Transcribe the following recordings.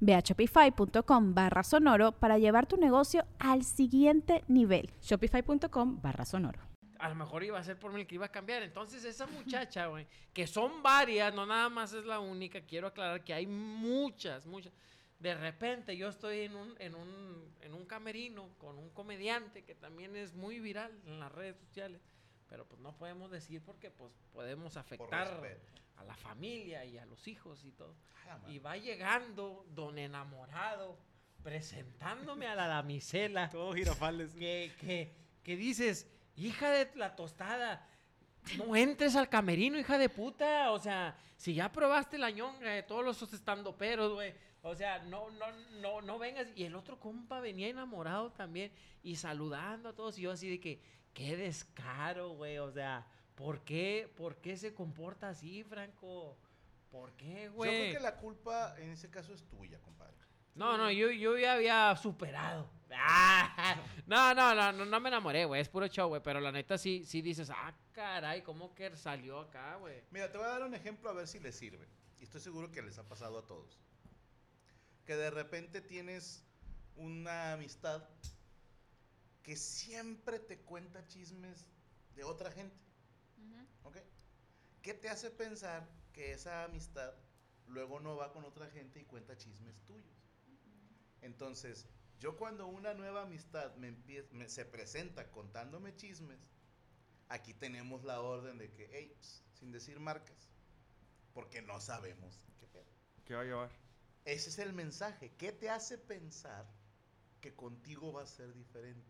Ve a shopify.com barra sonoro para llevar tu negocio al siguiente nivel. Shopify.com barra sonoro. A lo mejor iba a ser por mí el que iba a cambiar. Entonces, esa muchacha, güey, que son varias, no nada más es la única. Quiero aclarar que hay muchas, muchas. De repente yo estoy en un, en un, en un camerino con un comediante que también es muy viral en las redes sociales. Pero pues no podemos decir porque pues podemos afectar a la familia y a los hijos y todo. y va llegando don enamorado, presentándome a la damisela. Todos girafales. Que, que, que dices, hija de la tostada, no entres al camerino, hija de puta. O sea, si ya probaste la ñonga de todos los estando peros, güey. O sea, no, no, no, no vengas. Y el otro compa venía enamorado también y saludando a todos. Y yo así de que, qué descaro, güey. O sea, ¿Por qué, ¿Por qué se comporta así, Franco? ¿Por qué, güey? Yo creo que la culpa en ese caso es tuya, compadre. No, no, yo, yo ya había superado. Ah, no, no, no, no, me enamoré, güey. Es puro show, güey. Pero la neta sí, sí dices, ah, caray, ¿cómo que salió acá, güey? Mira, te voy a dar un ejemplo a ver si le sirve. Y estoy seguro que les ha pasado a todos. Que de repente tienes una amistad que siempre te cuenta chismes de otra gente. ¿Qué te hace pensar que esa amistad luego no va con otra gente y cuenta chismes tuyos? Entonces, yo cuando una nueva amistad me, se presenta contándome chismes, aquí tenemos la orden de que, hey, sin decir marcas, porque no sabemos qué pedo. ¿Qué va a llevar? Ese es el mensaje. ¿Qué te hace pensar que contigo va a ser diferente?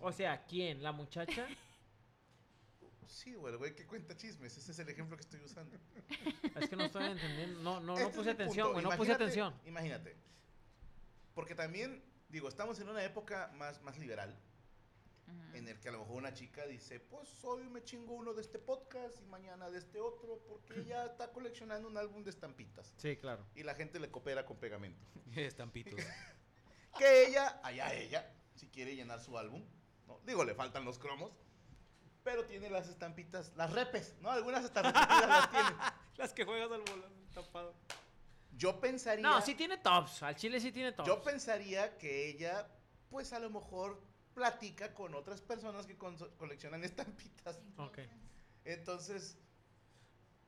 o sea, ¿quién? ¿La muchacha? Sí, güey, el güey que cuenta chismes. Ese es el ejemplo que estoy usando. Es que no estoy entendiendo. No, no, no este puse atención, güey. No puse atención. Imagínate. Porque también, digo, estamos en una época más, más liberal. En el que a lo mejor una chica dice, pues hoy me chingo uno de este podcast y mañana de este otro, porque ella está coleccionando un álbum de estampitas. Sí, claro. Y la gente le coopera con pegamento. Estampitos. que ella, allá ella, si quiere llenar su álbum, ¿no? digo, le faltan los cromos, pero tiene las estampitas, las repes, ¿no? Algunas hasta las tiene. las que juegas al volante tapado. Yo pensaría. No, sí tiene tops. Al chile sí tiene tops. Yo pensaría que ella, pues a lo mejor platica con otras personas que coleccionan estampitas. Ok. Entonces,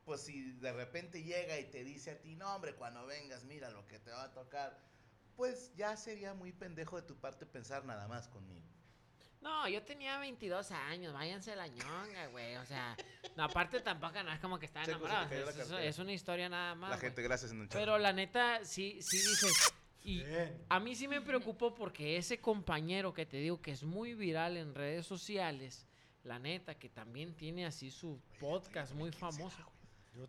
pues si de repente llega y te dice a ti, no, hombre, cuando vengas, mira lo que te va a tocar, pues ya sería muy pendejo de tu parte pensar nada más conmigo. No, yo tenía 22 años, váyanse la ñonga, güey. O sea, no, aparte tampoco no es como que estaba enamorado. Es, una historia nada más. La gente, gracias en Pero la neta, sí, sí dices. Y a mí sí me preocupó porque ese compañero que te digo que es muy viral en redes sociales, la neta, que también tiene así su podcast muy famoso.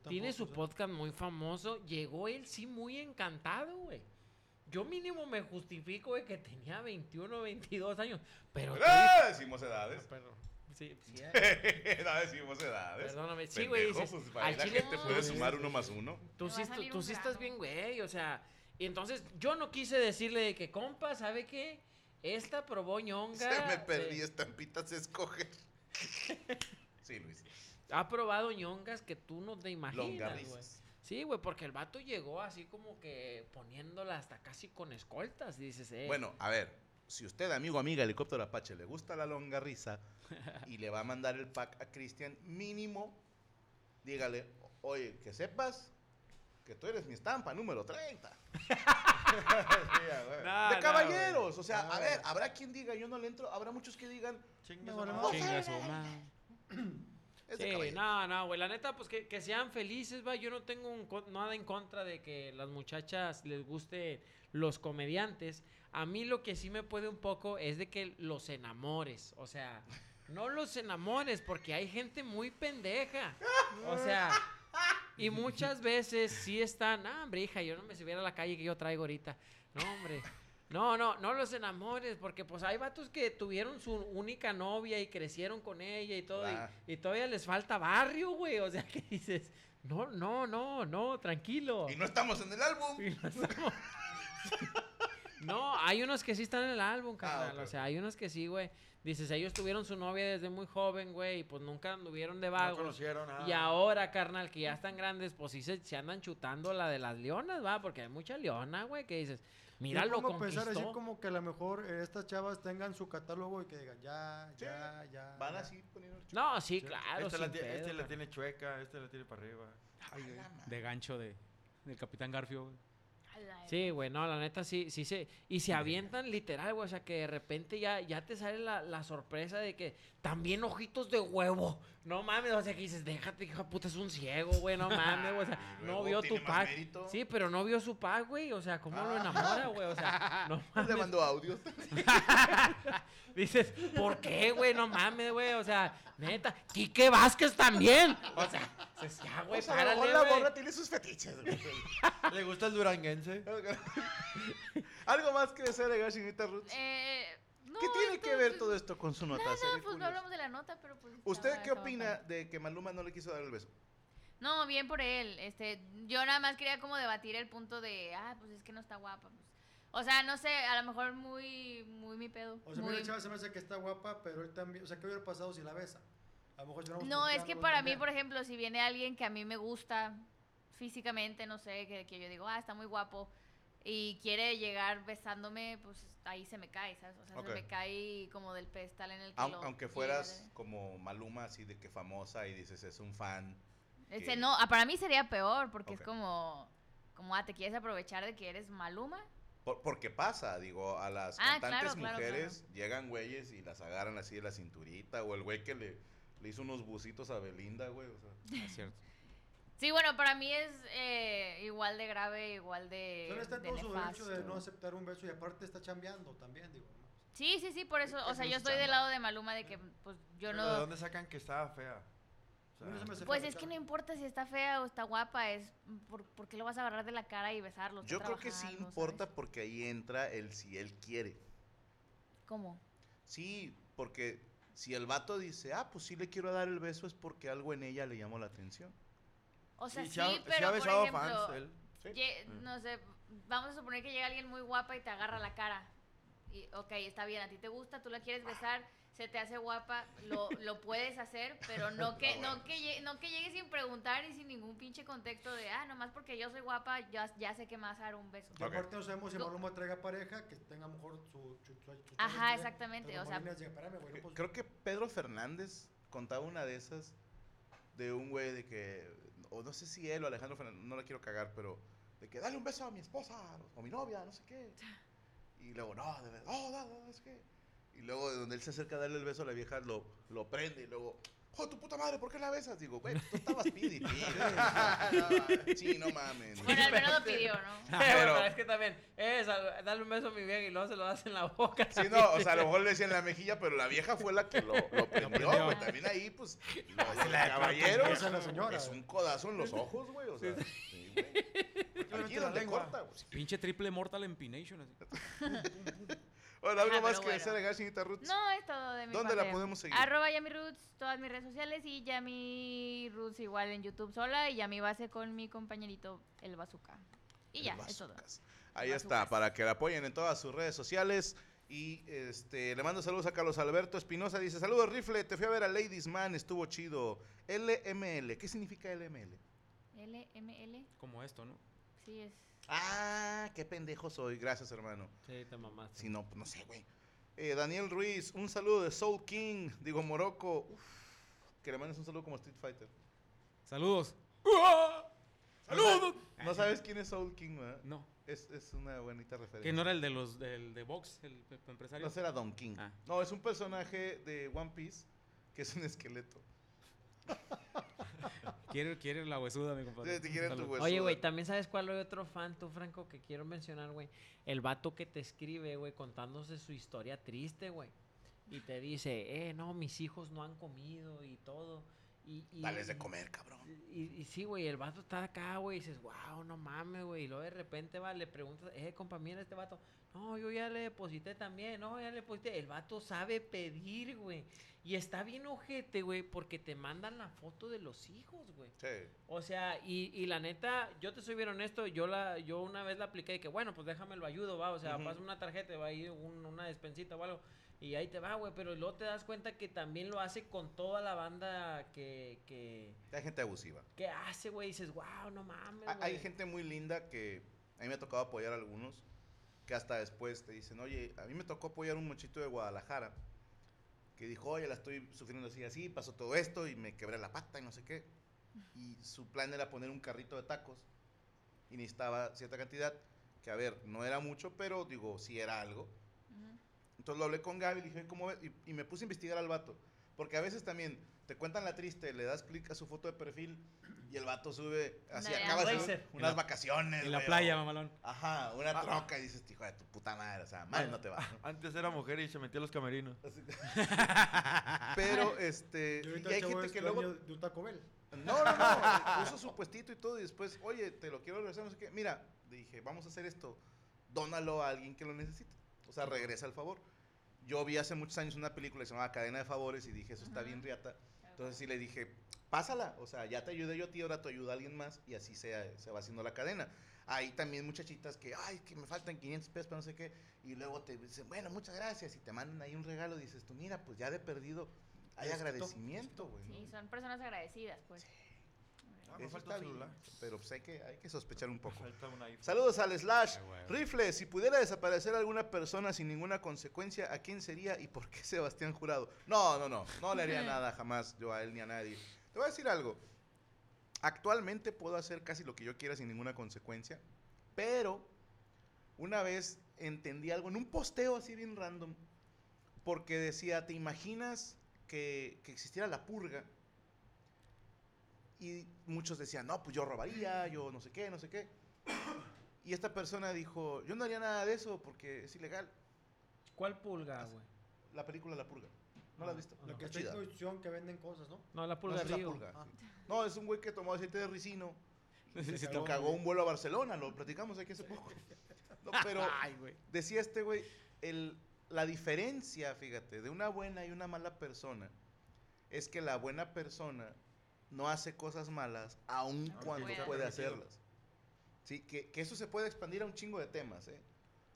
Tiene su podcast muy famoso. Llegó él sí muy encantado, güey yo mínimo me justifico de que tenía 21 o 22 años. Pero. ¡Ah! Decimos edades. Pero, sí, sí. no decimos edades. Perdóname. Sí, güey. Dices, pues, la gente puede sumar uno más uno. Tú sí, tú, sí estás bien, güey. O sea, y entonces yo no quise decirle de que, compa, ¿sabe qué? Esta probó ñonga. Se me perdí estampitas escoger. sí, Luis. Ha probado ñongas que tú no te imaginas, güey. Sí, güey, porque el vato llegó así como que poniéndola hasta casi con escoltas, dices, eh. Bueno, a ver, si usted, amigo, amiga, helicóptero Apache, le gusta la longa risa y le va a mandar el pack a Cristian, mínimo, dígale, oye, que sepas que tú eres mi estampa número 30. Sí, a ver. No, de no, caballeros. o sea, a ver, habrá quien diga, yo no le entro. Habrá muchos que digan, Chingue Es de Sí, caballeros. no, no, güey. La neta, pues que, que sean felices, va. Yo no tengo un nada en contra de que las muchachas les guste los comediantes. A mí lo que sí me puede un poco es de que los enamores. O sea, no los enamores, porque hay gente muy pendeja. O sea, y muchas veces sí están, ah, hombre, hija, yo no me subiera a la calle que yo traigo ahorita. No, hombre. No, no, no los enamores, porque pues hay vatos que tuvieron su única novia y crecieron con ella y todo, y- Ah. y, todavía les falta barrio, güey. O sea, que dices, no, no, no, no, tranquilo. Y no estamos en el álbum. Y no estamos- No, hay unos que sí están en el álbum, carnal. ok. O sea, hay unos que sí, güey. Dices, ellos tuvieron su novia desde muy joven, güey, y pues nunca anduvieron de No vagos. conocieron nada. Y ahora, carnal, que ya están grandes, pues sí se, se andan chutando la de las leonas, va, porque hay mucha leona, güey, que dices, mira, lo a pensar así como que a lo mejor eh, estas chavas tengan su catálogo y que digan ya, Sí, ya, ya. Van ya. así poniendo el No, sí, Sí. claro, Este, la, ti- este pedo, la tiene chueca, este la tiene para arriba. De gancho de, del Capitán Garfio. güey. Sí, güey, no, la neta sí, sí se... Y se avientan literal, güey, o sea, que de repente ya, ya te sale la, la sorpresa de que también ojitos de huevo. No mames, o sea, que dices, déjate, hija puta, es un ciego, güey, no mames, güey, o sea, no vio tu pack. mérito. Sí, pero no vio su pack, güey, o sea, ¿cómo lo enamora, güey? O sea, no Le mames. mando audios. Dices, ¿por qué, güey? No mames, güey, o sea, neta, Quique Vázquez también. O sea, dices, ya, güey, O sea, párale, la morra tiene sus fetiches. güey. ¿Le gusta el duranguense? Algo más que desear agregar, señorita Ruth. Eh, no, ¿Qué tiene que ver todo esto con su nota? Nada, pues no hablamos de la nota, pero pues... ¿Usted qué opina de que Maluma no le quiso dar el beso? No, bien por él. Este, yo nada más quería como debatir el punto de, ah, pues es que no está guapa. pues. O sea, no sé, a lo mejor muy, muy mi pedo. O sea, muy- mira, chava se me hace que está guapa, pero él también. O sea, ¿qué hubiera pasado si la besa? A lo mejor lloramos No, es que para mí, por ejemplo, si viene alguien que a mí me gusta físicamente, no sé, que, que yo digo, ah, está muy guapo, y quiere llegar besándome, pues ahí se me cae, ¿sabes? O sea, se me cae como del pedestal en el que lo aunque fueras como Maluma, así de que famosa y dices es un fan. Este, que- no, ah, para mí sería peor, porque es como, como, ah, te quieres aprovechar de que eres Maluma. Por- porque pasa, digo, a las Ah, cantantes claro, claro, mujeres llegan güeyes y las agarran así de la cinturita, o el güey que le, le hizo unos busitos a Belinda, güey, o sea. Es cierto. Sí, bueno, para mí es eh, igual de grave, igual de, Solo está en todo su derecho de no aceptar un beso y aparte está chambeando también, digo. ¿no? Sí, sí, sí, por eso, o sea, yo estoy del lado de Maluma de que, pues, yo Pero no... ¿De dónde sacan que estaba fea? O no se Pues es que no importa si está fea o está guapa, es por, ¿por qué lo vas a agarrar de la cara y besarlo? Yo creo que sí importa ¿sabes? porque ahí entra el si él quiere. ¿Cómo? Sí, porque si el vato dice, ah, pues sí le quiero dar el beso, es porque algo en ella le llamó la atención. O sea, sí, sí, pero ha por besado ejemplo, fans él. Sí. lle- Mm. no sé, vamos a suponer que llega alguien muy guapa y te agarra la cara. Y, ok, está bien, a ti te gusta, tú la quieres besar, se te hace guapa, lo, lo puedes hacer, pero no que, no, que llegue, no que llegues sin preguntar y sin ningún pinche contexto de, ah, nomás porque yo soy guapa, ya, ya sé que me vas a dar un beso. Y Ok. aparte no sabemos si Maluma traiga pareja, que tenga mejor su... su, su- su- Ajá, su- exactamente, o sea- dice, no, pues, Creo que Pedro Fernández contaba una de esas de un güey de que, o no sé si él o Alejandro Fernández, no la quiero cagar, pero de que dale un beso a mi esposa o a mi novia, no sé qué. Y luego, no, de verdad, no, no, no. Y luego de donde él se acerca a darle el beso, la vieja lo, lo prende y luego, ¡oh, tu puta madre! ¿Por qué la besas? Digo, güey, tú estabas pidi, pidi. Sí, no mames. Bueno, al menos lo pidió, ¿no? Pero, Pero- es que también, es, al- dale un beso a mi vieja y luego se lo das en la boca. Sí, no, o sea, a lo mejor le decía en la mejilla, pero la vieja fue la que lo, lo prendió, güey. También ahí, pues, lo- el caballero es la señora. es un codazo en los ojos, güey. O sea, sí, güey. le Aquí la donde corta, güey. Pinche triple mortal empination. Así. Bueno, algo Ajá, más que bueno. decir, agregar, señorita Ruth. No, es todo de mi ¿Dónde la podemos seguir? Arroba Yami Roots, todas mis redes sociales y Yami Roots igual en YouTube sola y Yami Base con mi compañerito El Bazooka. Y El ya, es todo. Ahí está, para que la apoyen en todas sus redes sociales. Y este, le mando saludos a Carlos Alberto Espinosa. Dice: Saludos, Rifle. Te fui a ver a Ladies Man, estuvo chido. LML. ¿Qué significa LML? LML, Como esto, ¿no? sí es. Ah, qué pendejo soy. Gracias, hermano. Sí, te mamaste. Si no, no sé, güey. Eh, Daniel Ruiz, un saludo de Soul King. Digo, Morocco. Uf, que le mandes un saludo como Street Fighter. Saludos. ¡Saludos! ¿No sabes quién es Soul King, verdad? No. Es, es una bonita referencia. Que no era el de los del de Vox, el empresario. No será Don King. Ah. No, es un personaje de One Piece que es un esqueleto. Quiere, quiere la huesuda, mi compadre. Sí, te tu. Oye, güey, también sabes cuál hay otro fan, tú, Franco, que quiero mencionar, güey. El vato que te escribe, güey, contándose su historia triste, güey. Y te dice, eh, no, mis hijos no han comido y todo. Y, y- Dales de comer, cabrón. Y, y sí, güey, el vato está acá, güey, y dices, wow, no mames, güey. Y luego de repente, va, le preguntas, eh, compa, mira este vato. No, yo ya le deposité también, no, ya le deposité. El vato sabe pedir, güey. Y está bien ojete, güey, porque te mandan la foto de los hijos, güey. Sí. O sea, y, y la neta, yo te soy bien honesto, yo la, yo una vez la apliqué y que bueno, pues déjame lo ayudo, va, o sea, Ujú. pásame una tarjeta, va ahí un- una despensita o algo, y ahí te va, güey, pero luego te das cuenta que también lo hace con toda la banda que, que, Hay gente abusiva. que hace, güey, dices, wow, no mames, Ha- Hay güey". gente muy linda que a mí me ha tocado apoyar a algunos que hasta después te dicen, oye, a mí me tocó apoyar un muchito de Guadalajara que dijo, oye, la estoy sufriendo así, así, pasó todo esto y me quebré la pata y no sé qué. Y su plan era poner un carrito de tacos y necesitaba cierta cantidad, que a ver, no era mucho, pero digo, sí era algo. Entonces lo hablé con Gaby, le dije, ¿cómo ves? Y, y me puse a investigar al vato. Porque a veces también te cuentan la triste, le das clic a su foto de perfil y el vato sube, así de acaba de En unas la- vacaciones. En la güey, playa, mamalón. Ajá, una Ah. troca y dices, hijo de tu puta madre, o sea, mal no te va. ¿no? Antes era mujer y se metía a los camerinos. Pero, este, Y y hay gente que luego... de un Taco Bell. No, no, no, puso su puestito y todo y después, oye, te lo quiero regresar, no sé qué. Mira, dije, vamos a hacer esto, dónalo a alguien que lo necesite. O sea, regresa el favor. Yo vi hace muchos años una película que se llamaba Cadena de Favores y dije, eso está Ajá. bien riata. Entonces sí le dije, pásala, o sea, ya te ayudé yo a ti, ahora te ayuda a alguien más y así se, se va haciendo la cadena. Hay también muchachitas que, ay, que me faltan 500 pesos para no sé qué, y luego te dicen, bueno, muchas gracias, y te mandan ahí un regalo, dices tú, mira, pues ya de perdido hay Esto, agradecimiento, güey. ¿no? Sí, son personas agradecidas, pues. Ah, me Eso falta está un bien, celular. pero pues hay que, hay que sospechar un poco. Falta un iPhone. Saludos al Slash. Ah, güey. Rifle, si pudiera desaparecer alguna persona sin ninguna consecuencia, ¿a quién sería y por qué Sebastián Jurado? No, no, no, no le haría nada jamás yo a él ni a nadie. Te voy a decir algo. Actualmente puedo hacer casi lo que yo quiera sin ninguna consecuencia, pero una vez entendí algo en un posteo así bien random, porque decía, ¿te imaginas que, que existiera la purga? Y muchos decían, no, pues yo robaría, yo no sé qué, no sé qué. Y esta persona dijo, yo no haría nada de eso porque es ilegal. ¿Cuál pulga, güey? La película La Purga. ¿No la has visto? Lo que Está en construcción que venden cosas, ¿no? No, la No, pulga esa es la Río. purga, Ah. sí. No, es un güey que tomó aceite de ricino y Sí, se sí, cagó un vuelo a Barcelona, lo platicamos aquí hace poco. No, pero Ay, güey. decía este güey, el, la diferencia, fíjate, de una buena y una mala persona es que la buena persona no hace cosas malas aun cuando puede hacerlas. Sí, que, que eso se puede expandir a un chingo de temas, ¿eh?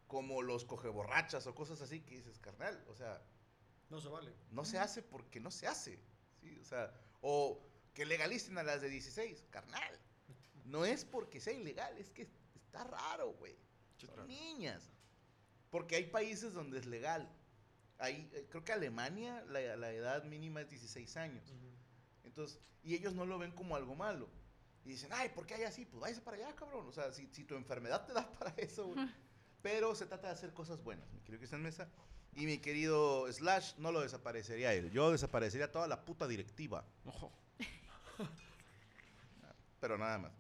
Como los cogeborrachas o cosas así que dices, carnal, o sea, No se vale. no se hace porque no se hace. ¿sí? O sea, o que legalicen a las de 16, carnal. No es porque sea ilegal, es que está raro, güey. Son niñas. Porque hay países donde es legal. Hay, eh, creo que Alemania la, la edad mínima es 16 años. Entonces, y ellos no lo ven como algo malo. Y dicen, ay, ¿por qué hay así? Pues váyase para allá, cabrón. O sea, si, si tu enfermedad te da para eso, güey. Pero se trata de hacer cosas buenas, mi querido Cristian Mesa. Y mi querido Slash no lo desaparecería él. Yo desaparecería toda la puta directiva. Ojo. Pero nada más.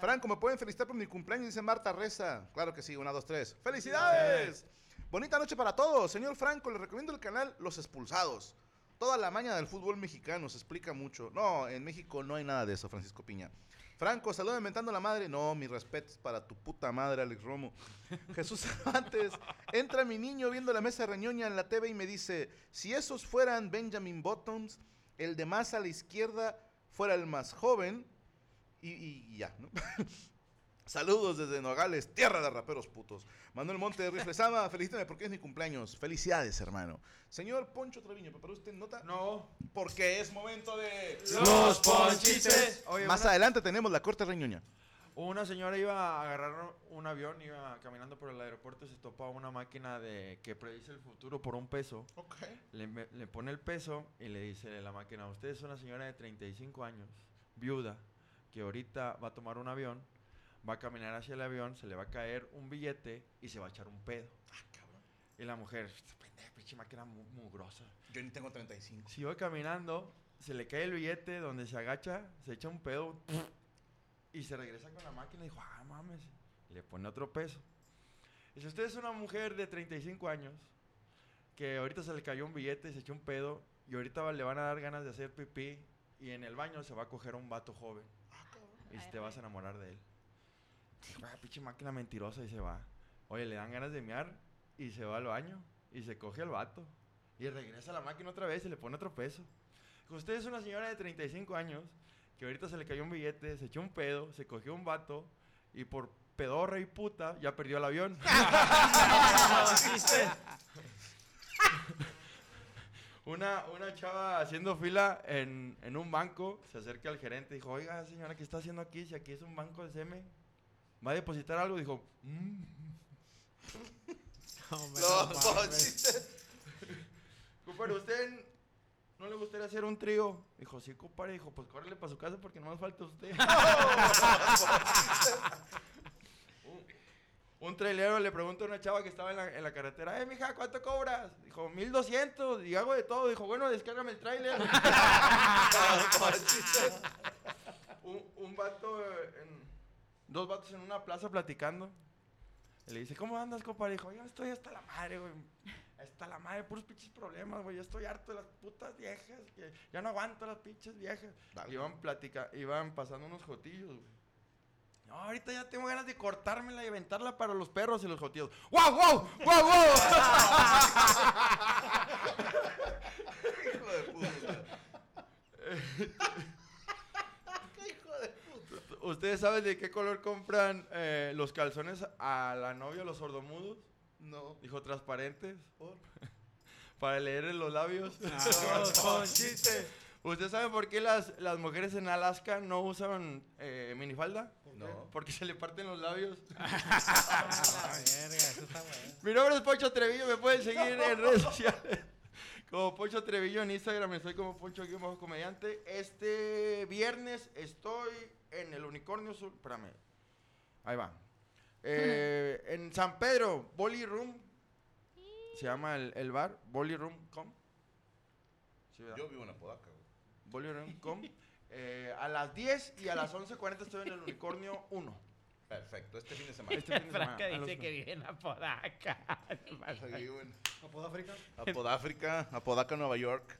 Franco, ¿me pueden felicitar por mi cumpleaños? Dice Marta Reza. Claro que sí, una, dos, tres. ¡Felicidades! Bonita noche para todos. Señor Franco, le recomiendo el canal Los Expulsados. Toda la maña del fútbol mexicano se explica mucho. No, en México no hay nada de eso, Francisco Piña. Franco, saluda inventando la madre. No, mi respeto es para tu puta madre, Alex Romo. Jesús Cervantes, entra mi niño viendo la mesa reñoña en la TV y me dice, si esos fueran Benjamin Bottoms, el de más a la izquierda fuera el más joven, y- y ya, ¿no? Saludos desde Nogales, tierra de raperos putos. Manuel Monte de Riflesama, felicítame porque es mi cumpleaños. Felicidades, hermano. Señor Poncho Treviño, ¿preparó usted nota? No. Porque es momento de... Los ponchices. Oye, Más una, adelante tenemos la corte reñoña. una señora iba a agarrar un avión, iba caminando por el aeropuerto y se topa una máquina de que predice el futuro por un peso. Ok. Le, le pone el peso y le dice la máquina, usted es una señora de 35 años, viuda, que ahorita va a tomar un avión, va a caminar hacia el avión, se le va a caer un billete y se va a echar un pedo. Y la mujer, "Esta pendeja, pinche máquina mu- mugrosa. Yo ni tengo 35. Sigo caminando, se le cae el billete, donde se agacha, se echa un pedo y se regresa con la máquina y dijo, ah, mames, y le pone otro peso. Y si usted es una mujer de 35 años, que ahorita se le cayó un billete, se echó un pedo, y ahorita va- le van a dar ganas de hacer pipí, y en el baño se va a coger a un vato joven, y te vas a enamorar de él. Ah, pinche máquina mentirosa y se va. Oye, le dan ganas de mear y se va al baño y se coge al vato. Y regresa a la máquina otra vez y le pone otro peso. Usted es una señora de 35 años que ahorita se le cayó un billete, se echó un pedo, se cogió un vato y por pedorra y puta ya perdió el avión. una, una chava haciendo fila en, en un banco se acerca al gerente y dijo, oiga señora, ¿qué está haciendo aquí? Si aquí es un banco de SEME, ¿va a depositar algo? Dijo, "Mm". No, no no, chiste. Compadre, ¿usted no le gustaría hacer un trío? Dijo, sí, compadre. Dijo, pues córrele para su casa porque no más falta usted. un, un trailero le pregunta a una chava que estaba en la, en la carretera, eh, mija, ¿cuánto cobras? Dijo, 1200 y hago de todo. Dijo, bueno, descárgame el trailer. un, un vato, en- dos vatos en una plaza platicando. Y le dice, ¿cómo andas, compadre? Dijo, yo estoy hasta la madre, güey. Hasta la madre, puros pinches problemas, güey. Yo estoy harto de las putas viejas. Que ya no aguanto las pinches viejas. Dale. Iban platica, iban pasando unos jotillos, güey. No, ahorita ya tengo ganas de cortármela y aventarla para los perros y los jotillos. ¡Wow, wow! ¡Wow, wow! Hijo de puta. ¿Qué hijo de puta? ¿Ustedes saben de qué color compran eh, los calzones a la novia, los sordomudos? No. Dijo transparentes. ¿Por? Para leer en los labios. Ah, No, chiste. ¿Usted sabe por qué las, las mujeres en Alaska no usan eh, minifalda? No. Porque se le parten los labios. Ah, la verga, eso está bueno. Mi nombre es Poncho Trevillo, me pueden seguir en redes sociales. Como Poncho Trevillo en Instagram, estoy como Poncho Guión Bajo Comediante. Este viernes estoy en el Unicornio Sur. Espérame. Ahí va. Eh, en San Pedro, Bolly Room. Se llama el, el bar. Bolly Room Com. Yo vivo en Apodaca. Bolly Room Com. Eh, a las 10 y a las 11.40 estoy en el Unicornio 1. Perfecto, este fin de semana. Este fin de semana. Franca dice que vive en Apodaca. Apodáfrica. Apodáfrica, Apodaca, Nueva York.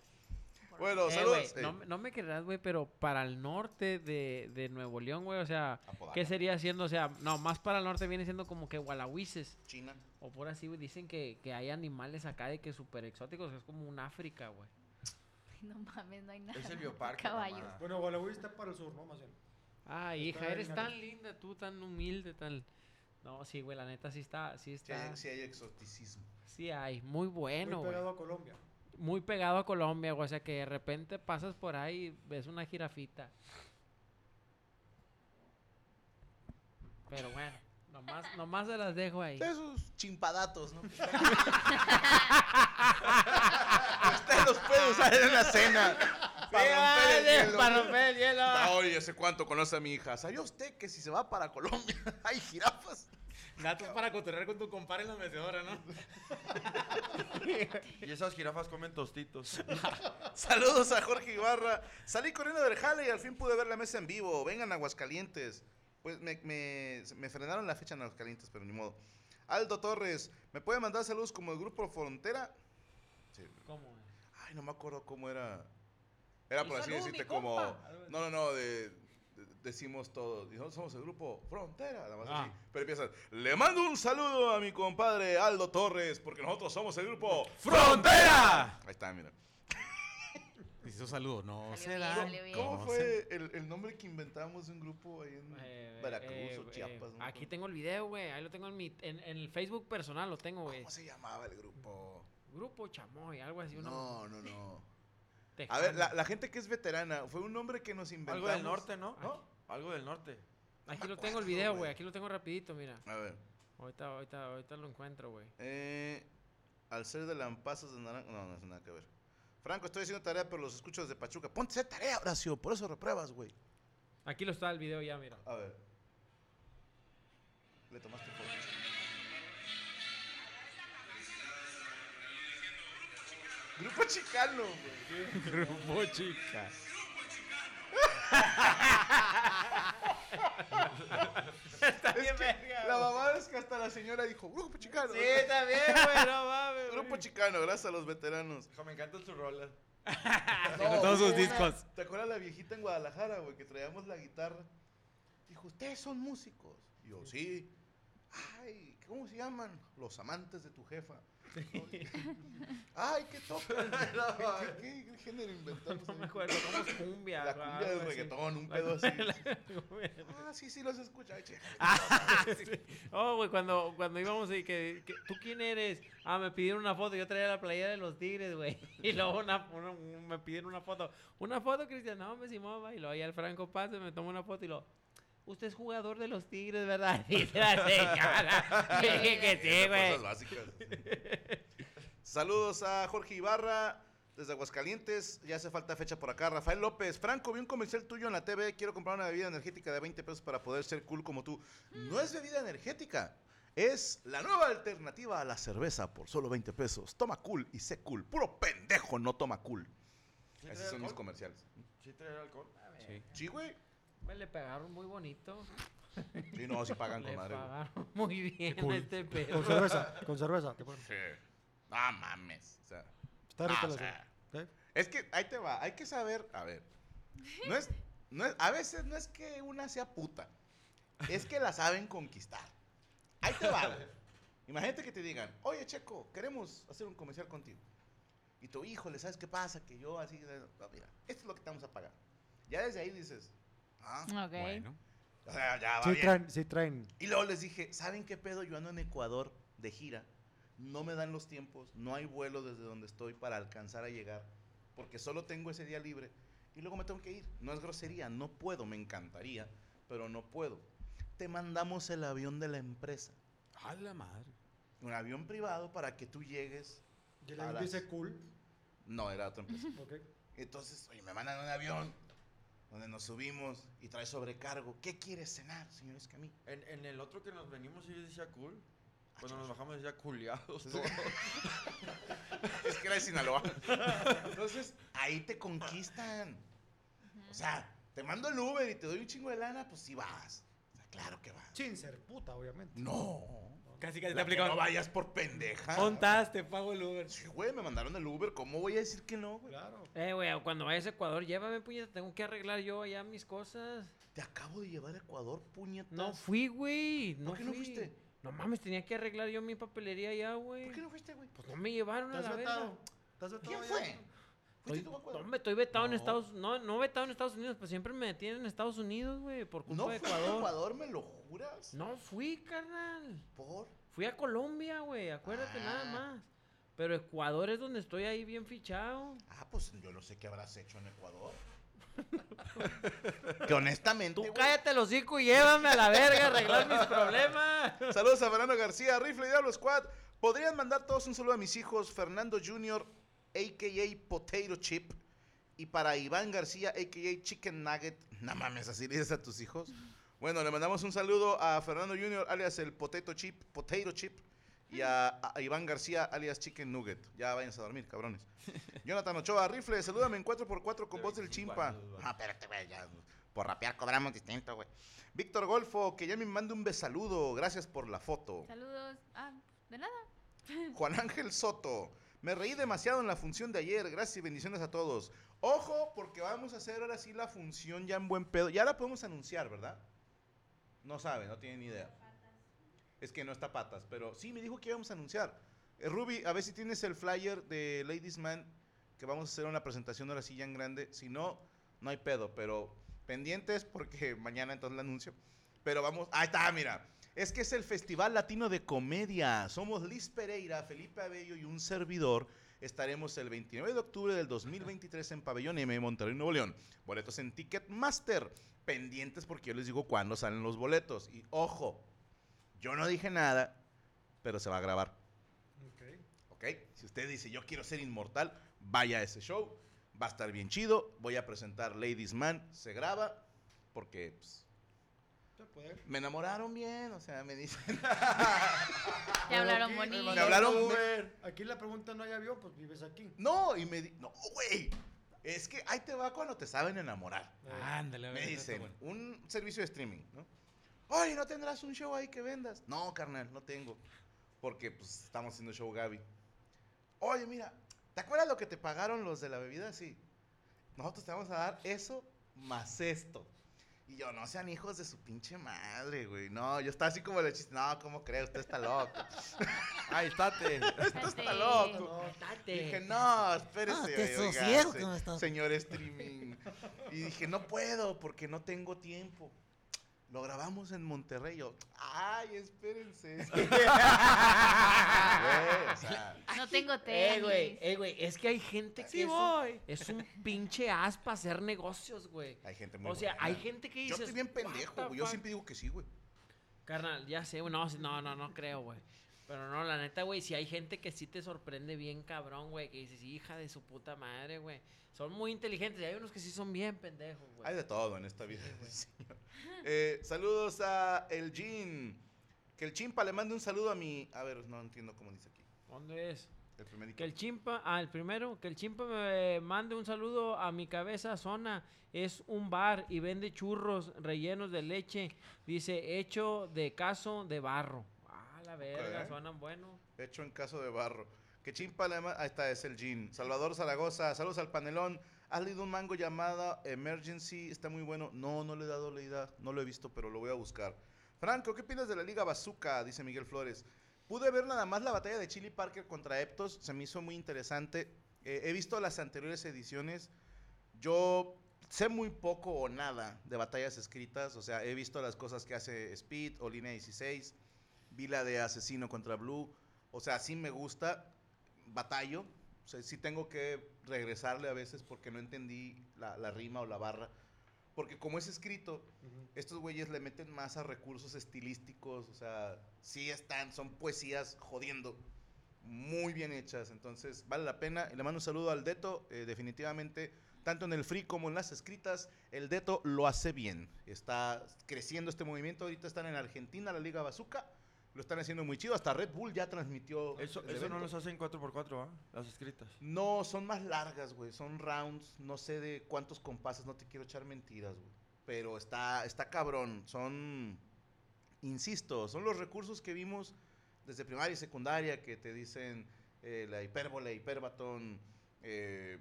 Bueno, Eh, saludos. no, me- no me creerás, güey, pero para el norte de, de Nuevo León, güey, o sea, Apodaca. ¿qué sería siendo? O sea, no, más para el norte viene siendo como que Gualahuises. China. O por así, güey, dicen que, que hay animales acá de que súper exóticos, es como un África, güey. No mames, no hay nada. Es el bioparque. Caballos. mamá. Bueno, Gualeguay está para el sur, ¿no? Más bien. Ay, hija, eres tan linda, tú tan humilde, tan... No, sí, güey, la neta sí está, sí Sí está, hay, sí hay exoticismo. sí hay, muy bueno, Muy güey. pegado a Colombia. Muy pegado a Colombia, güey, o sea que de repente pasas por ahí y ves una jirafita. Pero bueno, nomás, nomás se las dejo ahí. Esos chimpadatos, ¿no? Usted los puede usar en una cena. Para romper el hielo. para romper el hielo. Oye, ¿hace cuánto conoce a mi hija? ¿Sabía usted que si se va para Colombia hay jirafas? Datos para cotorrear con tu compadre en la mecedora, ¿no? Y esas jirafas comen tostitos. Saludos a Jorge Ibarra. Salí corriendo del jale y al fin pude ver la mesa en vivo. Vengan a Aguascalientes. Pues me, me, me frenaron la fecha en Aguascalientes, pero ni modo. Aldo Torres, ¿me puede mandar saludos como el grupo Frontera? Sí. ¿Cómo? Ay, no me acuerdo cómo era. Era por así decirte como. No, no, no, de- decimos todo. Y nosotros somos el grupo Frontera, nada más Ah. así. Pero empiezan. Le mando un saludo a mi compadre Aldo Torres, porque nosotros somos el grupo ¡Frontera! Ahí está, mira. Hizo saludo, no se da. ¿Cómo No fue el, el nombre que inventamos de un grupo ahí en Eh, Veracruz eh, o Chiapas? eh, no? aquí tengo el video, güey. Ahí lo tengo en mi en, en el Facebook personal, lo tengo, güey. ¿Cómo se llamaba el grupo? Grupo Chamoy, algo así. Una No, no, A ver, la, la gente que es veterana, fue un nombre que nos inventamos. Algo del norte, ¿no? ¿No? Algo del norte. Aquí lo tengo el video, güey. Aquí lo tengo rapidito, mira. A ver. Ahorita, ahorita, ahorita lo encuentro, güey. Eh, al ser de lampazos de naranja. No, no es nada que ver. Franco, estoy haciendo tarea, pero los escucho desde Pachuca. Ponte a tarea, Horacio. Por eso repruebas, güey. Aquí lo está el video ya, mira. A ver. Le tomaste foto. Grupo Chicano, güey. Grupo chica. Está Es que la mamada es que hasta la señora dijo, Grupo Chicano. Sí, está bien, güey, no mames. Grupo. Chicano, gracias a los veteranos. Hijo, me encantan sus rolas. Con todos sus discos. ¿Te acuerdas la viejita en Guadalajara, güey, que traíamos la guitarra? Dijo, ¿ustedes son músicos? Y yo, sí. Ay, ¿cómo se llaman? Los amantes de tu jefa. Ay, ¿qué tocan? ¿Qué, qué- qué género inventamos? No me acuerdo, ¿cómo es cumbia? La cumbia del reggaetón, un La pedo así. la. Ah, sí, sí, los escucha. Che. Oh, güey, cuando, cuando íbamos y que, que- ¿tú quién eres? Ah, me pidieron una foto, yo traía la playera de los tigres, güey. Y luego una, una- me pidieron una foto. Una foto, Cristian, no, me Simón. Y luego allá el Franco pasa, me toma una foto y lo... Usted es jugador de los tigres, ¿verdad? Dice la señora. Y dije que sí, güey. Saludos a Jorge Ibarra desde Aguascalientes. Ya hace falta fecha por acá. Rafael López. Franco, vi un comercial tuyo en la TV. Quiero comprar una bebida energética de 20 pesos para poder ser cool como tú. No es bebida energética. Es la nueva alternativa a la cerveza por solo 20 pesos. Toma cool y sé cool. Puro pendejo no toma cool. ¿Sí trae son mis alcohol? comerciales. ¿Sí trae alcohol? Sí. Sí, güey. Me le pegaron muy bonito. Sí, no, si pagan Le con madre. güey. pagaron muy bien cool. a este Con pedo. cerveza, con cerveza. ¿qué pasa? Sí. No mames. O sea, Está rica la o sea. ¿Eh? Es que ahí te va, hay que saber, a ver. No es, no es- a veces no es que una sea puta, es que la saben conquistar. Ahí te va. Imagínate que te digan, oye Checo, queremos hacer un comercial contigo. Y tu híjole, ¿sabes qué pasa? Que yo así, no, mira, esto es lo que te vamos a pagar. Ya desde ahí dices, ah, Ok. Bueno. o sea, ya va Sí bien. traen, sí traen. Y luego les dije, ¿saben qué pedo? Yo ando en Ecuador de gira. No me dan los tiempos, no hay vuelo desde donde estoy para alcanzar a llegar, porque solo tengo ese día libre y luego me tengo que ir. No es grosería, no puedo, me encantaría, pero no puedo. Te mandamos el avión de la empresa, A la madre. un avión privado para que tú llegues. Y A le las- dice cool. No, era otra empresa. Ok. Entonces, oye, me mandan un avión donde nos subimos y trae sobrecargo. ¿Qué quieres cenar, señores Camí? En, en el otro que nos venimos sí decía cool. Cuando nos bajamos decía culiados todos. Es que era de Sinaloa. Entonces, ahí te conquistan. O sea, te mando el Uber y te doy un chingo de lana, pues sí vas. O sea, claro que vas. Sin ser puta, obviamente. No. Casi casi te La que no vayas por pendeja. Contas, te pago el Uber. Sí, güey, me mandaron el Uber. ¿Cómo voy a decir que no, güey? Claro. Eh, güey, cuando vayas a Ecuador, llévame, puñeta. Tengo que arreglar yo allá mis cosas. Te acabo de llevar a Ecuador, puñetas. No fui, güey. No ¿Por qué no fui. fuiste? No mames, tenía que arreglar yo mi papelería allá, güey. ¿Por qué no fuiste, güey? Pues no me llevaron a ¿Estás la vetado? verga. ¿Estás vetado? ¿Quién ya? fue? ¿Fuiste Estoy, tú a Ecuador? no, me estoy vetado en No. Estados No, no vetado en Estados Unidos, pues siempre me detienen en Estados Unidos, güey, por culpa ¿No de fuiste a Ecuador. Ecuador, me lo juras? No fui, carnal. ¿Por? Fui a Colombia, güey, acuérdate Ah. nada más. Pero Ecuador es donde estoy ahí bien fichado. Ah, pues yo no sé qué habrás hecho en Ecuador. que honestamente. Tú güey, cállate el hocico y llévame a la verga a arreglar mis problemas. Saludos a Fernando García, Rifle y Diablo Squad. ¿Podrían mandar todos un saludo a mis hijos? Fernando Jr., a.k.a. Potato Chip. Y para Iván García, a.k.a. Chicken Nugget. No mames, así le dices a tus hijos. Bueno, le mandamos un saludo a Fernando Jr., alias el Potato Chip, Potato Chip. Y a, a Iván García, alias Chicken Nugget. Ya váyanse a dormir, cabrones. Jonathan Ochoa, Rifle, salúdame en 4x4 con De voz del 25 chimpa. No, espérate, güey, ya. Por rapear cobramos distinto, güey. Víctor Golfo, que ya me mande un besaludo. Gracias por la foto. Saludos. Ah, de nada. Juan Ángel Soto. Me reí demasiado en la función de ayer. Gracias y bendiciones a todos. Ojo, porque vamos a hacer ahora sí la función ya en buen pedo. Ya la podemos anunciar, ¿verdad? No sabe, no tiene ni idea. Es que no está patas, pero sí me dijo que íbamos a anunciar. Eh, Ruby, a ver si tienes el flyer de Ladies Man, que vamos a hacer una presentación ahora sí ya en grande. Si no, no hay pedo, pero pendientes porque mañana entonces la anuncio. Pero vamos, ahí está, mira. Es que es el Festival Latino de Comedia. Somos Liz Pereira, Felipe Abello y un servidor. Estaremos el 29 de octubre del 2023 en Pabellón M, Monterrey, Nuevo León. Boletos en Ticketmaster. Pendientes porque yo les digo cuándo salen los boletos. Y ojo, yo no dije nada, pero se va a grabar. Ok. ¿Ok? Si usted dice, yo quiero ser inmortal, vaya a ese show. Va a estar bien chido. Voy a presentar Ladies Man. Se graba. Porque, pues, me enamoraron bien, o sea, me dicen. Te hablaron bonito. Me hablaron- Uber. Aquí la pregunta no hay avión, pues vives aquí. No, y me di- no, güey. Es que ahí te va cuando te saben enamorar. Ándale, a ver, Me dicen, un servicio de streaming, ¿no? Oye, ¿no tendrás un show ahí que vendas? No, carnal, no tengo. Porque, pues, estamos haciendo show Gaby. Oye, mira, ¿te acuerdas lo que te pagaron los de la bebida? Sí. Nosotros te vamos a dar eso más esto. Y yo, no sean hijos de su pinche madre, güey. No, yo estaba así como el chiste. No, ¿cómo crees? Usted está loco. Ahí estate. Usted está loco. Dije, no, espérese. Ah, te oiga, sosiego se- señor streaming. Y dije, no puedo porque no tengo tiempo. Lo grabamos en Monterrey. Yo, ay, espérense. es que- Güey, o sea, No tengo tenis. Eh, güey, eh, güey, es que hay gente que Sí es, un, voy. es un pinche as para hacer negocios, güey. hay gente muy O sea, buena. hay gente que Yo dice. estoy bien pendejo, güey. Yo siempre digo que sí, güey. Carnal, ya sé, güey. No, no, no, no creo, güey. Pero no, la neta, güey, si hay gente que sí te sorprende bien cabrón, güey. Que dices, hija de su puta madre, güey. Son muy inteligentes y hay unos que sí son bien pendejos, güey. Hay de todo en esta vida. señor. Eh, saludos a el Jean. Que el chimpa le mande un saludo a mi. A ver, no entiendo cómo dice aquí. ¿Dónde es? El primerito. Que el chimpa, ah, el primero, que el chimpa me mande un saludo a mi cabeza zona. Es un bar y vende churros rellenos de leche. Dice, hecho de caso de barro. La verga, Ok. suenan buenos. Hecho en caso de barro. Que chimpa ma- Ahí está, es el Jean. Salvador Zaragoza, saludos al panelón. ¿Has leído un mango llamado Emergency? Está muy bueno. No, no le he dado leída. No lo he visto, pero lo voy a buscar. Franco, ¿qué opinas de la Liga Bazooka? Dice Miguel Flores. Pude ver nada más la batalla de Chili Parker contra Eptos. Se me hizo muy interesante. Eh, he visto las anteriores ediciones. Yo sé muy poco o nada de batallas escritas. O sea, he visto las cosas que hace Speed o Línea 16. Vi la de Asesino contra Blue. O sea, sí me gusta. Batallo. O sea, sí tengo que regresarle a veces porque no entendí la, la rima o la barra. Porque como es escrito, estos güeyes le meten más a recursos estilísticos. O sea, sí están, son poesías jodiendo. Muy bien hechas. Entonces, vale la pena. Y le mando un saludo al Deto. eh, definitivamente, tanto en el free como en las escritas, el Deto lo hace bien. Está creciendo este movimiento. Ahorita están en Argentina, la Liga Bazooka. Lo están haciendo muy chido. Hasta Red Bull ya transmitió. Eso, eso no los hacen 4x4, ¿ah? Las escritas. No, son más largas, güey. Son rounds. No sé de cuántos compases. No te quiero echar mentiras, güey. Pero está, está cabrón. Son, insisto, son los recursos que vimos desde primaria y secundaria que te dicen eh, la hipérbole, hiperbatón, eh,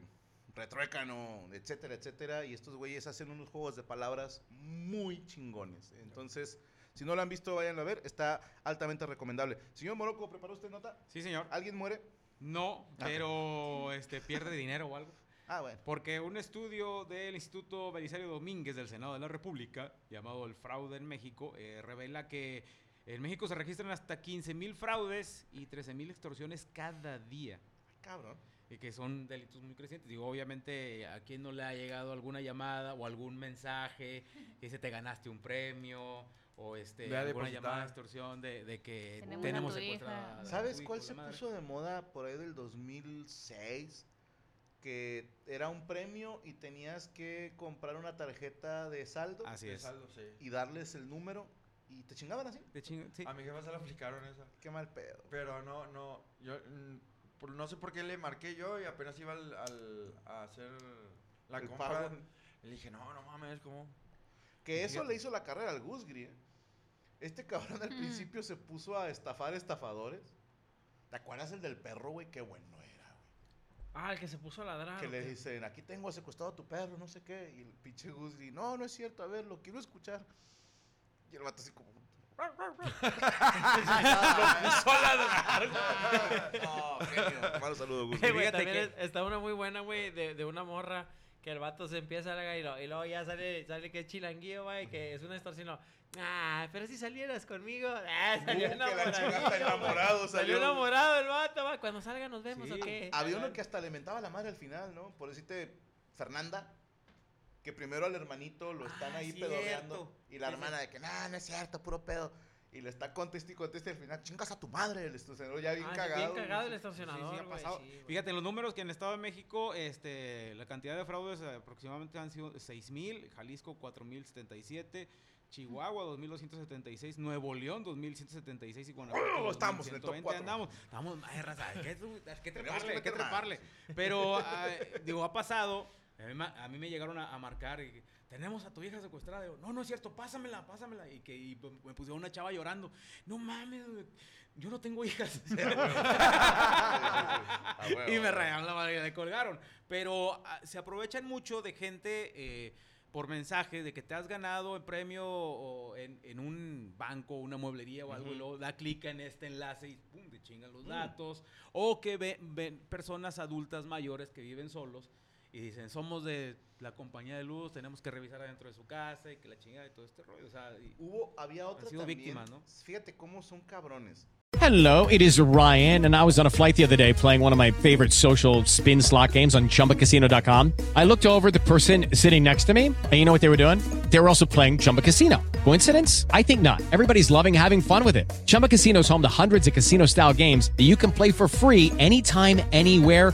retruécano, etcétera, etcétera. Y estos güeyes hacen unos juegos de palabras muy chingones. Entonces, si no lo han visto, váyanlo a ver. Está altamente recomendable. Señor Morocco, ¿preparó usted nota? Sí, señor. ¿Alguien muere? No, pero este, pierde dinero o algo. Ah, bueno. Porque un estudio del Instituto Belisario Domínguez del Senado de la República, llamado El Fraude en México, eh, revela que en México se registran hasta 15 mil fraudes y 13 mil extorsiones cada día. Cabrón. Y que son delitos muy crecientes. Digo, obviamente, a quien no le ha llegado alguna llamada o algún mensaje que dice te ganaste un premio o este, alguna depositar. llamada de extorsión de, de que Tenemos tenemos, secuestrada. ¿Sabes cuál se madre. puso de moda por ahí del 2006? Que era un premio y tenías que comprar una tarjeta de saldo Así De es. saldo, sí. y darles el número y te chingaban así. De chinga- sí. A mi jefa se la aplicaron esa. Qué mal pedo. Pero no, no, yo mm, no sé por qué le marqué yo y apenas iba al, al- a hacer la El compra. pago. Le dije, no, no mames, ¿cómo? Que eso le hizo la carrera al Gusgri. ¿eh? Este cabrón al Mm. principio se puso a estafar estafadores. ¿Te acuerdas el del perro, güey? Qué bueno era, güey. Ah, el que se puso a ladrar. que ¿o le qué? dicen, aquí tengo secuestrado a tu perro, no sé qué. Y el pinche Gusgri, no, no es cierto, a ver, lo quiero escuchar. Y el vato así como... no, genio. Saludo, Gusgri. Eh, güey, Fíjate también que- es- está una muy buena, güey, de, de una morra que el vato se empieza a y, lo- y luego ya sale, sale que es chilanguillo, güey, que es una extorsión. Ah, pero si salieras conmigo. Ah, salió Uh, que la enamoradillo, chingada güey. enamorado Salió salió. enamorado el vato, va. Cuando salga nos vemos, Sí. ¿o qué? Había uno que hasta le mentaba la madre al final, ¿no? Por decirte, Fernanda, que primero al hermanito lo están Ah, ahí cierto. pedorreando. Y la hermana de que, no, no es cierto, puro pedo. Y le está conteste y conteste al final, chingas a tu madre, el estacionador ya bien Ah, sí, cagado. bien cagado el Sí, estacionador, sí, ha güey, pasado. sí, güey. Fíjate, los números que en el Estado de México, este, la cantidad de fraudes aproximadamente han sido 6.000, Jalisco 4.077, Chihuahua 2.276, Nuevo León 2.176 y Guanajuato Oh, estamos en el top 2.120 cuatro. andamos. Estamos, ay, raza, hay que, hay que treparle, hay que treparle. Pero, ah, digo, ha pasado, a mí, a mí me llegaron a, a marcar y, tenemos a tu hija secuestrada. Digo, no, no es cierto, pásamela, pásamela. Y que y me pusieron una chava llorando. No mames, yo no tengo hijas. A huevo, y me rayaron la madre le colgaron. Pero ah, se aprovechan mucho de gente eh, por mensaje de que te has ganado el premio o en, en un banco, una mueblería o algo, y luego da clic en este enlace y pum, te chingan los Mm. datos. O que ve- ven personas adultas mayores que viven solos y dicen, somos de la compañía de luz, tenemos que revisar adentro de su casa y que la chingada y todo este rollo. O sea, y- Hubo, había otra sido también. víctimas, ¿no? Fíjate cómo son cabrones. Hello, it is Ryan, and I was on a flight the other day playing one of my favorite social spin slot games on chumbacasino.com. I looked over at the person sitting next to me, and you know what they were doing? They were also playing Chumba Casino. Coincidence? I think not. Everybody's loving having fun with it. Chumba Casino is home to hundreds of casino style games that you can play for free anytime, anywhere,